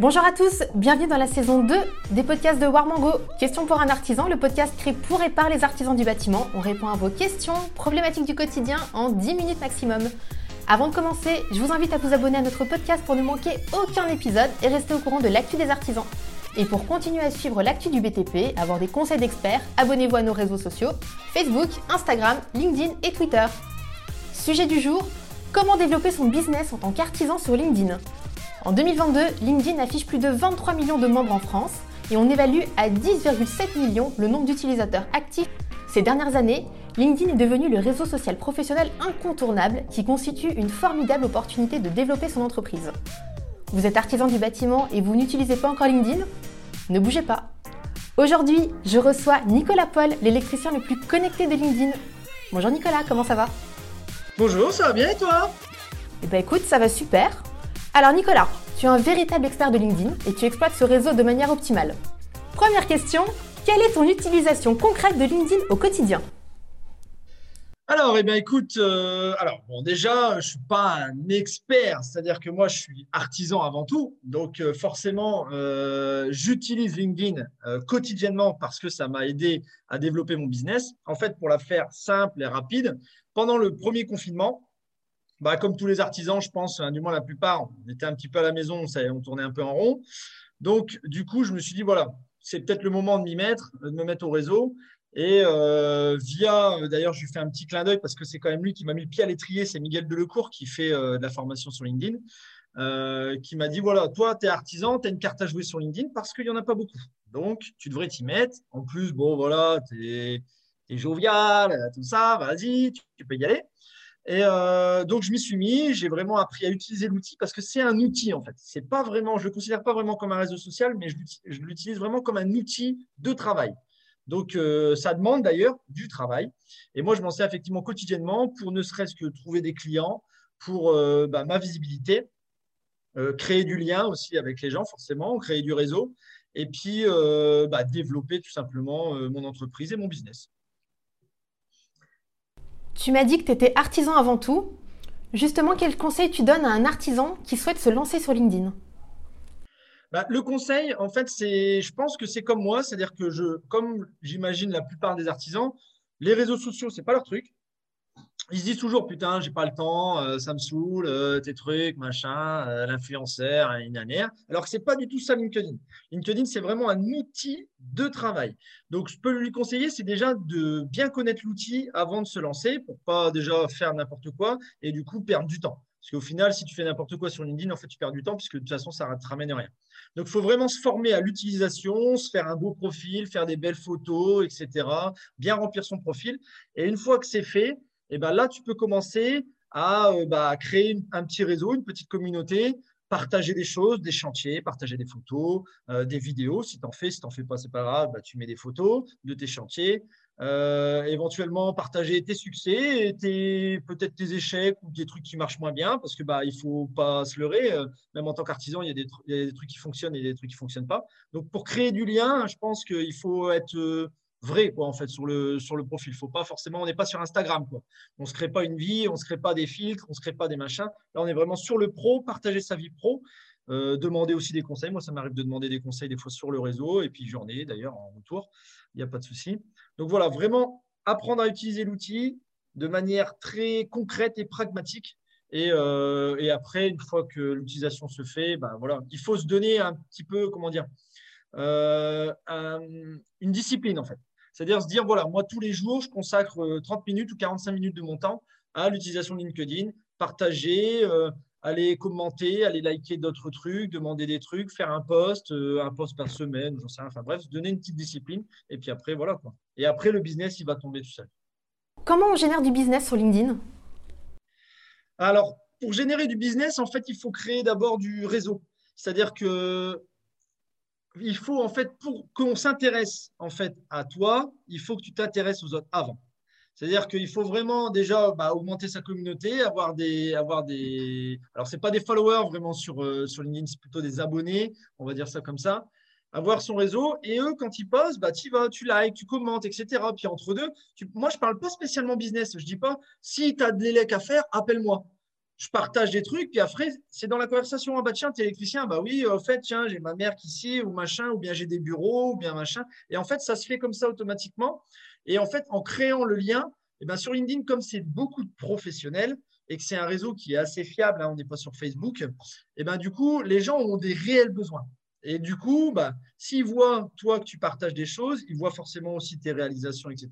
Bonjour à tous, bienvenue dans la saison 2 des podcasts de Warmango. Question pour un artisan, le podcast créé pour et par les artisans du bâtiment. On répond à vos questions, problématiques du quotidien en 10 minutes maximum. Avant de commencer, je vous invite à vous abonner à notre podcast pour ne manquer aucun épisode et rester au courant de l'actu des artisans. Et pour continuer à suivre l'actu du BTP, avoir des conseils d'experts, abonnez-vous à nos réseaux sociaux Facebook, Instagram, LinkedIn et Twitter. Sujet du jour comment développer son business en tant qu'artisan sur LinkedIn? En 2022, LinkedIn affiche plus de 23 millions de membres en France et on évalue à 10,7 millions le nombre d'utilisateurs actifs. Ces dernières années, LinkedIn est devenu le réseau social professionnel incontournable qui constitue une formidable opportunité de développer son entreprise. Vous êtes artisan du bâtiment et vous n'utilisez pas encore LinkedIn? Ne bougez pas. Aujourd'hui, je reçois Nicolas Paul, l'électricien le plus connecté de LinkedIn. Bonjour Nicolas, comment ça va? Bonjour, ça va bien et toi? Eh ben écoute, ça va super. Alors Nicolas, tu es un véritable expert de LinkedIn et tu exploites ce réseau de manière optimale. Première question, quelle est ton utilisation concrète de LinkedIn au quotidien? Alors, eh bien, écoute, euh, alors bon, déjà, je suis pas un expert, c'est-à-dire que moi, je suis artisan avant tout, donc euh, forcément, euh, j'utilise LinkedIn quotidiennement parce que ça m'a aidé à développer mon business. En fait, pour la faire simple et rapide, pendant le premier confinement, bah, comme tous les artisans, je pense, hein, du moins la plupart, on était un petit peu à la maison, on tournait un peu en rond. Donc, du coup, je me suis dit, voilà, c'est peut-être le moment de m'y mettre, de me mettre au réseau. Et euh, via, d'ailleurs, je lui fais un petit clin d'œil parce que c'est quand même lui qui m'a mis le pied à l'étrier, c'est Miguel Delecourt qui fait euh, de la formation sur LinkedIn, euh, qui m'a dit, voilà, toi, tu es artisan, tu as une carte à jouer sur LinkedIn parce qu'il n'y en a pas beaucoup. Donc, tu devrais t'y mettre. En plus, bon, voilà, tu es, jovial, tout ça, vas-y, tu peux y aller. Et euh, donc, je m'y suis mis. J'ai vraiment appris à utiliser l'outil parce que c'est un outil, en fait. C'est pas vraiment, je ne le considère pas vraiment comme un réseau social, mais je l'utilise vraiment comme un outil de travail. Donc, euh, ça demande d'ailleurs du travail. Et moi, je m'en sers effectivement quotidiennement pour ne serait-ce que trouver des clients, pour euh, bah, ma visibilité, créer du lien aussi avec les gens, forcément, créer du réseau, et puis bah, développer tout simplement mon entreprise et mon business. Tu m'as dit que tu étais artisan avant tout. Justement, quel conseil tu donnes à un artisan qui souhaite se lancer sur LinkedIn? Bah, le conseil, en fait, c'est, je pense que c'est comme moi, c'est-à-dire que comme j'imagine la plupart des artisans, les réseaux sociaux, c'est pas leur truc ils se disent toujours putain j'ai pas le temps euh, ça me saoule euh, tes trucs machin euh, l'influenceur une dernière. Alors que c'est pas du tout ça LinkedIn. LinkedIn c'est vraiment un outil de travail. Donc je peux lui conseiller c'est déjà de bien connaître l'outil avant de se lancer pour pas déjà faire n'importe quoi et du coup perdre du temps. Parce qu'au final si tu fais n'importe quoi sur LinkedIn en fait tu perds du temps puisque de toute façon ça ne te ramène rien. Donc il faut vraiment se former à l'utilisation se faire un beau profil faire des belles photos etc bien remplir son profil. Et une fois que c'est fait et ben là, tu peux commencer à euh, bah, créer un petit réseau, une petite communauté, partager des choses, des chantiers, partager des photos, euh, des vidéos. Si tu en fais, si tu n'en fais pas, c'est pas grave, bah, tu mets des photos de tes chantiers. Euh, éventuellement partager tes succès, tes, peut-être tes échecs ou des trucs qui marchent moins bien, parce que bah il faut pas se leurrer. même en tant qu'artisan, il, y a des trucs qui fonctionnent et des trucs qui fonctionnent pas. Donc pour créer du lien, je pense qu'il faut être vrai quoi en fait sur le sur le profil. Faut pas forcément, on n'est pas sur Instagram quoi. On se crée pas une vie, on se crée pas des filtres, on se crée pas des machins. Là, on est vraiment sur le pro, partager sa vie pro, euh, demander aussi des conseils. Moi, ça m'arrive de demander des conseils des fois sur le réseau et puis j'en ai d'ailleurs en retour. Il n'y a pas de souci. Donc voilà, vraiment apprendre à utiliser l'outil de manière très concrète et pragmatique. Et, euh, après, une fois que l'utilisation se fait, voilà, il faut se donner un petit peu, comment dire, euh, une discipline en fait. C'est-à-dire se dire, voilà, moi tous les jours, je consacre 30 euh, minutes ou 45 minutes de mon temps à l'utilisation de LinkedIn, partager, euh, aller commenter, aller liker d'autres trucs, demander des trucs, faire un post, un post par semaine, j'en sais rien. Enfin bref, donner une petite discipline. Et puis après, voilà quoi. Et après, le business, il va tomber tout seul. Comment on génère du business sur LinkedIn? Alors, pour générer du business, en fait, il faut créer d'abord du réseau. C'est-à-dire que il faut en fait, pour qu'on s'intéresse en fait à toi, il faut que tu t'intéresses aux autres avant. C'est-à-dire qu'il faut vraiment déjà bah, augmenter sa communauté, avoir des, avoir des. Alors c'est pas des followers vraiment sur euh, sur LinkedIn, c'est plutôt des abonnés, on va dire ça comme ça. Avoir son réseau et eux quand ils postent, bah tu vas, tu likes, tu commentes, etc. Puis entre deux, moi je parle pas spécialement business. Je dis pas si tu as de l'élec à faire, appelle-moi. Je partage des trucs, puis après, c'est dans la conversation. Ah bah tiens, t'es électricien, bah oui, en fait, tiens, j'ai ma mère qui ici, ou machin, ou bien j'ai des bureaux, ou bien machin. Et en fait, ça se fait comme ça automatiquement. Et en fait, en créant le lien, et eh ben sur LinkedIn, comme c'est beaucoup de professionnels et que c'est un réseau qui est assez fiable, hein, on n'est pas sur Facebook, et eh ben du coup, les gens ont des réels besoins. Et du coup, bah, s'ils voient toi que tu partages des choses, ils voient forcément aussi tes réalisations, etc.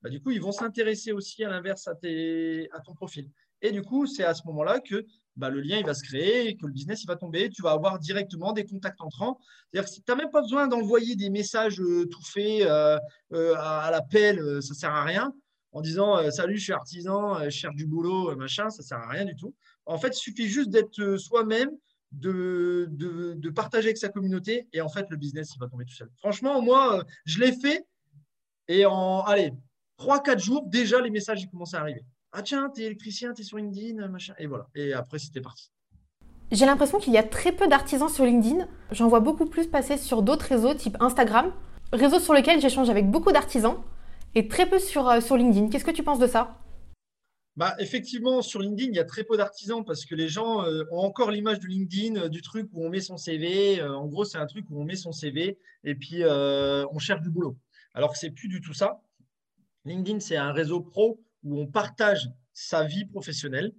Bah, du coup, ils vont s'intéresser aussi à l'inverse à, à ton profil. Et du coup, c'est à ce moment-là que bah, le lien il va se créer, que le business il va tomber. Tu vas avoir directement des contacts entrants. C'est-à-dire que tu n'as même pas besoin d'envoyer des messages euh, tout faits euh, euh, à, l'appel, ça ne sert à rien. En disant Salut, je suis artisan, je cherche du boulot, machin, ça ne sert à rien du tout. En fait, il suffit juste d'être soi-même, de, partager avec sa communauté et en fait, le business il va tomber tout seul. Franchement, moi, je l'ai fait et en allez, 3-4 jours, déjà les messages commencent à arriver. Ah tiens, t'es électricien, t'es sur LinkedIn, machin. Et voilà. Et après, c'était parti. J'ai l'impression qu'il y a très peu d'artisans sur LinkedIn. J'en vois beaucoup plus passer sur d'autres réseaux type Instagram, réseau sur lequel j'échange avec beaucoup d'artisans, et très peu sur, euh, sur LinkedIn. Qu'est-ce que tu penses de ça? Bah, effectivement, sur LinkedIn, il y a très peu d'artisans parce que les gens euh, ont encore l'image de LinkedIn, euh, du truc où on met son CV. en gros, c'est un truc où on met son CV et puis on cherche du boulot. Alors que c'est plus du tout ça. LinkedIn, c'est un réseau pro où on partage sa vie professionnelle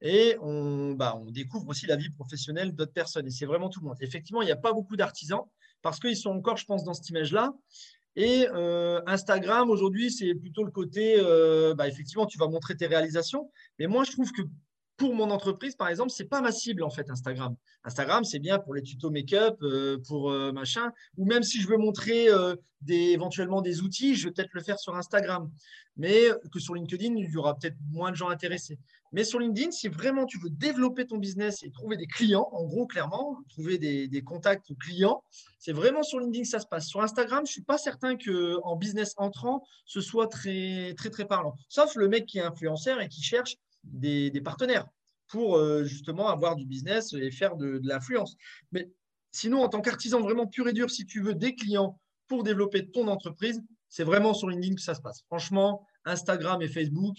et on, bah, on découvre aussi la vie professionnelle d'autres personnes. Et c'est vraiment tout le monde. Effectivement, il n'y a pas beaucoup d'artisans parce qu'ils sont encore, je pense, dans cette image-là. Et euh, Instagram, aujourd'hui, c'est plutôt le côté, euh, bah, effectivement, tu vas montrer tes réalisations. Mais moi, je trouve que pour mon entreprise, par exemple, c'est pas ma cible en fait Instagram. Instagram, c'est bien pour les tutos make-up, euh, pour euh, machin, ou même si je veux montrer euh, des, éventuellement des outils, je vais peut-être le faire sur Instagram. Mais que sur LinkedIn, il y aura peut-être moins de gens intéressés. Mais sur LinkedIn, si vraiment tu veux développer ton business et trouver des clients, en gros, clairement, trouver des, des contacts clients, c'est vraiment sur LinkedIn que ça se passe. Sur Instagram, je suis pas certain que en business entrant, ce soit très très très parlant. Sauf le mec qui est influenceur et qui cherche des, partenaires pour euh, justement avoir du business et faire de, l'influence. Mais sinon, en tant qu'artisan vraiment pur et dur, si tu veux des clients pour développer ton entreprise, c'est vraiment sur LinkedIn que ça se passe. Franchement, Instagram et Facebook,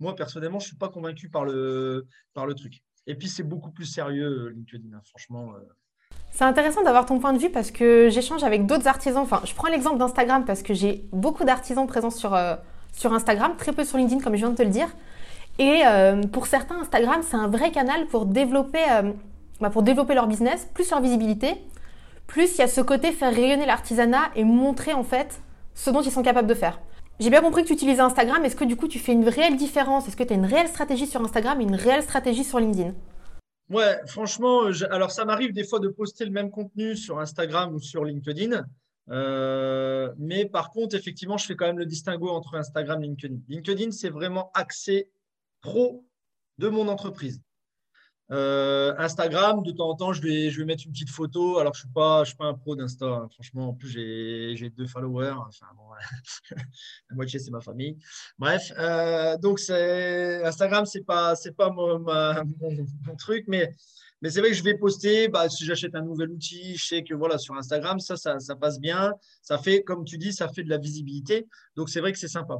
moi personnellement, je ne suis pas convaincu par le, par le truc. Et puis, c'est beaucoup plus sérieux, euh, LinkedIn, hein, franchement. Euh. C'est intéressant d'avoir ton point de vue parce que j'échange avec d'autres artisans. Enfin, je prends l'exemple d'Instagram parce que j'ai beaucoup d'artisans présents sur, sur Instagram, très peu sur LinkedIn, comme je viens de te le dire. Et euh, pour certains, Instagram, c'est un vrai canal pour développer, euh, bah, pour développer leur business, plus leur visibilité. Plus il y a ce côté faire rayonner l'artisanat et montrer en fait ce dont ils sont capables de faire. J'ai bien compris que tu utilisais Instagram. Est-ce que du coup tu fais une réelle différence? Est-ce que tu as une réelle stratégie sur Instagram et une réelle stratégie sur LinkedIn? Ouais, franchement, alors ça m'arrive des fois de poster le même contenu sur Instagram ou sur LinkedIn. Euh, mais par contre, effectivement, je fais quand même le distinguo entre Instagram et LinkedIn. LinkedIn, c'est vraiment axé pro de mon entreprise. Euh, Instagram, de temps en temps, je vais, je vais mettre une petite photo. Alors, je ne suis, pas, suis pas un pro d'Insta. Hein. Franchement, en plus, j'ai deux followers. Enfin, bon, la moitié, c'est ma famille. Bref, euh, donc Instagram, ce n'est pas, pas mon, mon, truc. Mais mais c'est vrai que je vais poster, bah, si j'achète un nouvel outil, je sais que voilà, sur Instagram, ça, ça, passe bien. Ça fait, comme tu dis, ça fait de la visibilité. Donc, c'est vrai que c'est sympa.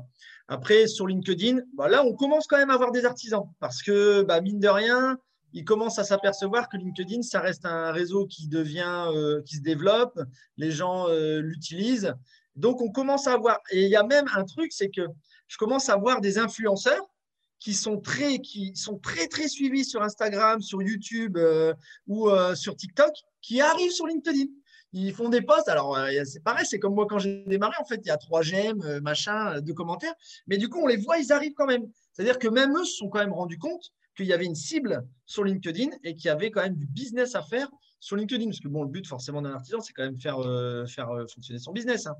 Après, sur LinkedIn, bah, là, on commence quand même à avoir des artisans parce que, bah, mine de rien, ils commencent à s'apercevoir que LinkedIn, ça reste un réseau qui devient, euh, qui se développe. Les gens euh, l'utilisent. Donc, on commence à avoir. Et il y a même un truc, c'est que je commence à voir des influenceurs qui sont très, qui sont très, très suivis sur Instagram, sur YouTube euh, ou sur TikTok, qui arrivent sur LinkedIn. Ils font des posts. Alors, c'est pareil, c'est comme moi quand j'ai démarré. En fait, il y a trois j'aime, machin, deux commentaires. Mais du coup, on les voit, ils arrivent quand même. C'est-à-dire que même eux se sont quand même rendus compte qu'il y avait une cible sur LinkedIn et qu'il y avait quand même du business à faire sur LinkedIn. Parce que bon, le but forcément d'un artisan, c'est quand même faire, faire fonctionner son business. Hein.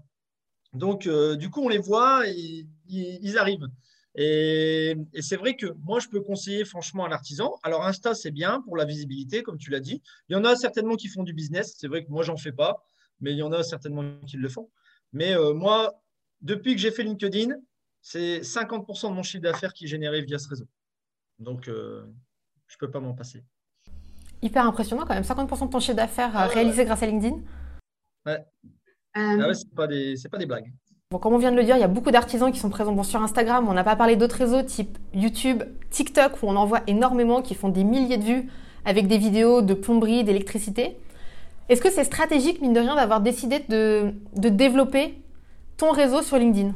Donc, du coup, on les voit et ils arrivent. Et, c'est vrai que moi, je peux conseiller franchement à l'artisan. Alors, Insta, c'est bien pour la visibilité, comme tu l'as dit. Il y en a certainement qui font du business. C'est vrai que moi, j'en fais pas, mais il y en a certainement qui le font. Mais euh, moi, depuis que j'ai fait LinkedIn, c'est 50% de mon chiffre d'affaires qui est généré via ce réseau. Donc, euh, je ne peux pas m'en passer. Hyper impressionnant quand même. 50% de ton chiffre d'affaires euh, ah réalisé grâce à LinkedIn. Ouais. Ah ouais, ce pas, pas des blagues. Bon, comme on vient de le dire, il y a beaucoup d'artisans qui sont présents sur Instagram. On n'a pas parlé d'autres réseaux type YouTube, TikTok, où on en voit énormément qui font des milliers de vues avec des vidéos de plomberie, d'électricité. Est-ce que c'est stratégique, mine de rien, d'avoir décidé de, développer ton réseau sur LinkedIn?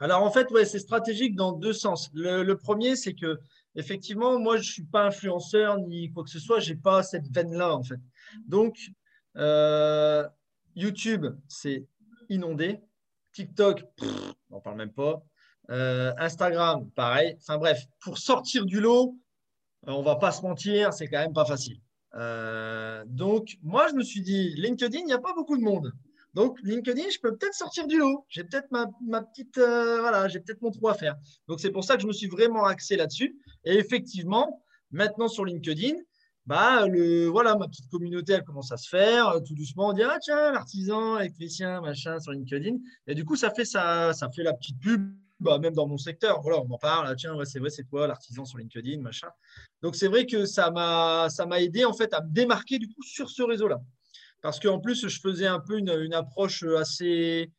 Alors en fait, ouais, c'est stratégique dans deux sens. Le, premier, c'est que effectivement, moi, je ne suis pas influenceur ni quoi que ce soit. Je n'ai pas cette veine-là, en fait. Donc, euh, YouTube, c'est inondé. TikTok, on n'en parle même pas. Euh, Instagram, pareil. Enfin bref, pour sortir du lot, euh, on va pas se mentir, c'est quand même pas facile. Donc, moi, je me suis dit, LinkedIn, il n'y a pas beaucoup de monde. Donc, LinkedIn, je peux peut-être sortir du lot. J'ai peut-être ma, petite, euh, voilà, j'ai peut-être mon trou à faire. Donc, c'est pour ça que je me suis vraiment axé là-dessus. Et effectivement, maintenant sur LinkedIn, bah, voilà, ma petite communauté, elle commence à se faire. Tout doucement, on dit, ah tiens, l'artisan, électricien, machin, sur LinkedIn. Et du coup, ça fait, ça, ça fait la petite pub bah, même dans mon secteur, voilà, on en parle, ah, tiens, c'est vrai, c'est toi l'artisan sur LinkedIn, machin. Donc c'est vrai que ça m'a, ça m'a aidé en fait à me démarquer du coup sur ce réseau-là. Parce qu'en plus, je faisais un peu une, approche assez.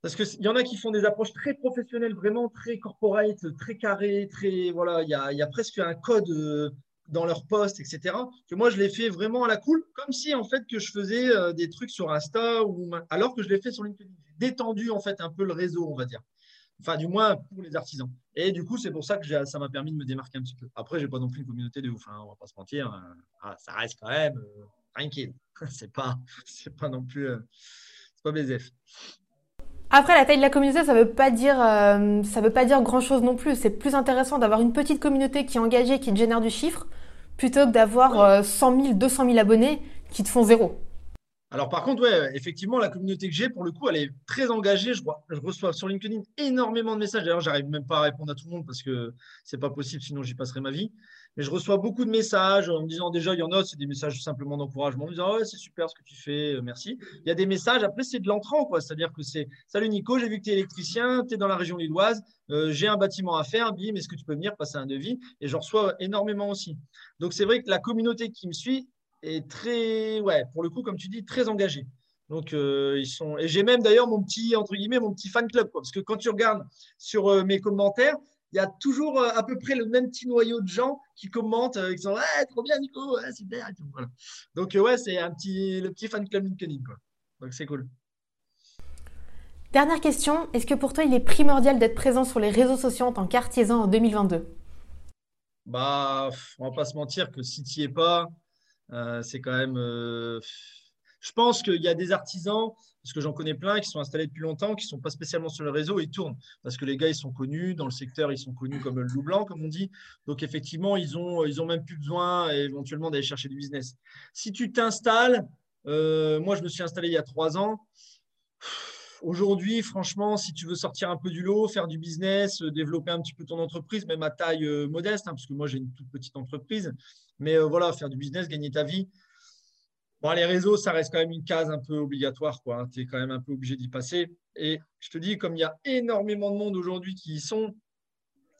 Parce qu'il y en a qui font des approches très professionnelles, vraiment très corporate, très carrées, très. Voilà, il y a, presque un code euh, dans leur poste, etc. Que moi, je l'ai fait vraiment à la cool, comme si en fait que je faisais euh, des trucs sur Insta, ou, alors que je l'ai fait sur LinkedIn. Détendu en fait un peu le réseau, on va dire. Enfin, du moins pour les artisans. Et du coup, c'est pour ça que ça m'a permis de me démarquer un petit peu. Après, je n'ai pas non plus une communauté de ouf, hein, on va pas se mentir. Hein. Ah, ça reste quand même euh, tranquille. c'est pas, c'est pas non plus, euh, c'est pas BZF. Après, la taille de la communauté, ça veut pas dire, euh, ça veut pas dire grand chose non plus. C'est plus intéressant d'avoir une petite communauté qui est engagée, qui génère du chiffre, plutôt que d'avoir 100 000, 200 000 abonnés qui te font zéro. Alors, par contre, ouais, effectivement, la communauté que j'ai, pour le coup, elle est très engagée. Je, je reçois sur LinkedIn énormément de messages. D'ailleurs, j'arrive même pas à répondre à tout le monde parce que c'est pas possible, sinon j'y passerai ma vie. Mais je reçois beaucoup de messages en me disant déjà, il y en a, c'est des messages simplement d'encouragement, en me disant, ouais, c'est super ce que tu fais, euh, merci. Il y a des messages, après, c'est de l'entrant, quoi. C'est-à-dire que c'est, salut Nico, j'ai vu que tu es électricien, tu es dans la région lilloise, euh, j'ai un bâtiment à faire, bim, est-ce que tu peux venir passer un devis? Et j'en reçois énormément aussi. Donc, c'est vrai que la communauté qui me suit, est très, ouais, pour le coup, comme tu dis, très engagé. Donc, euh, ils sont. Et j'ai même d'ailleurs mon petit, entre guillemets, mon petit fan club. Parce que quand tu regardes sur mes commentaires, il y a toujours euh, à peu près le même petit noyau de gens qui commentent, qui sont trop bien, Nico, super. Voilà. Donc, ouais, c'est un petit, le petit fan club LinkedIn. Quoi. Donc, c'est cool. Dernière question. Est-ce que pour toi, il est primordial d'être présent sur les réseaux sociaux en tant qu'artisan en 2022 Bah, on va pas se mentir que si tu n'y es pas, euh, c'est quand même. Euh, je pense qu'il y a des artisans, parce que j'en connais plein, qui sont installés depuis longtemps, qui ne sont pas spécialement sur le réseau, ils tournent. Parce que les gars, ils sont connus, dans le secteur, ils sont connus comme le loup blanc, comme on dit. Donc, effectivement, ils ont, ils ont même plus besoin éventuellement d'aller chercher du business. Si tu t'installes, euh, moi, je me suis installé il y a trois ans. Aujourd'hui, franchement, si tu veux sortir un peu du lot, faire du business, développer un petit peu ton entreprise, même à taille modeste, hein, parce que moi, j'ai une toute petite entreprise, mais euh, voilà, faire du business, gagner ta vie. Bon, les réseaux, ça reste quand même une case un peu obligatoire. Hein. Tu es quand même un peu obligé d'y passer. Et je te dis, comme il y a énormément de monde aujourd'hui qui y sont,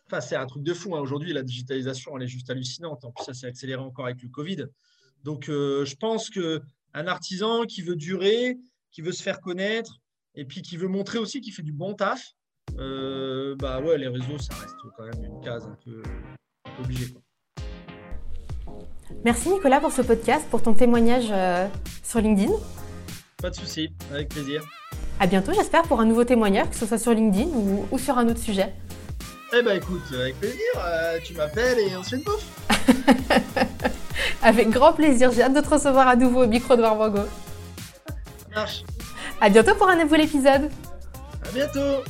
enfin, c'est un truc de fou. Hein. Aujourd'hui, la digitalisation, elle est juste hallucinante. En plus, ça s'est accéléré encore avec le Covid. Donc, euh, je pense qu'un artisan qui veut durer, qui veut se faire connaître, et puis qui veut montrer aussi qu'il fait du bon taf, euh, bah ouais, les réseaux, ça reste quand même une case un peu, obligée. Merci Nicolas pour ce podcast, pour ton témoignage euh, sur LinkedIn. Pas de souci, avec plaisir. À bientôt, j'espère, pour un nouveau témoignage, que ce soit sur LinkedIn ou, sur un autre sujet. Eh ben écoute, avec plaisir, euh, tu m'appelles et on se fait une bouffe. avec grand plaisir, j'ai hâte de te recevoir à nouveau au micro de Warmango. Ça marche. À bientôt pour un nouvel épisode. À bientôt.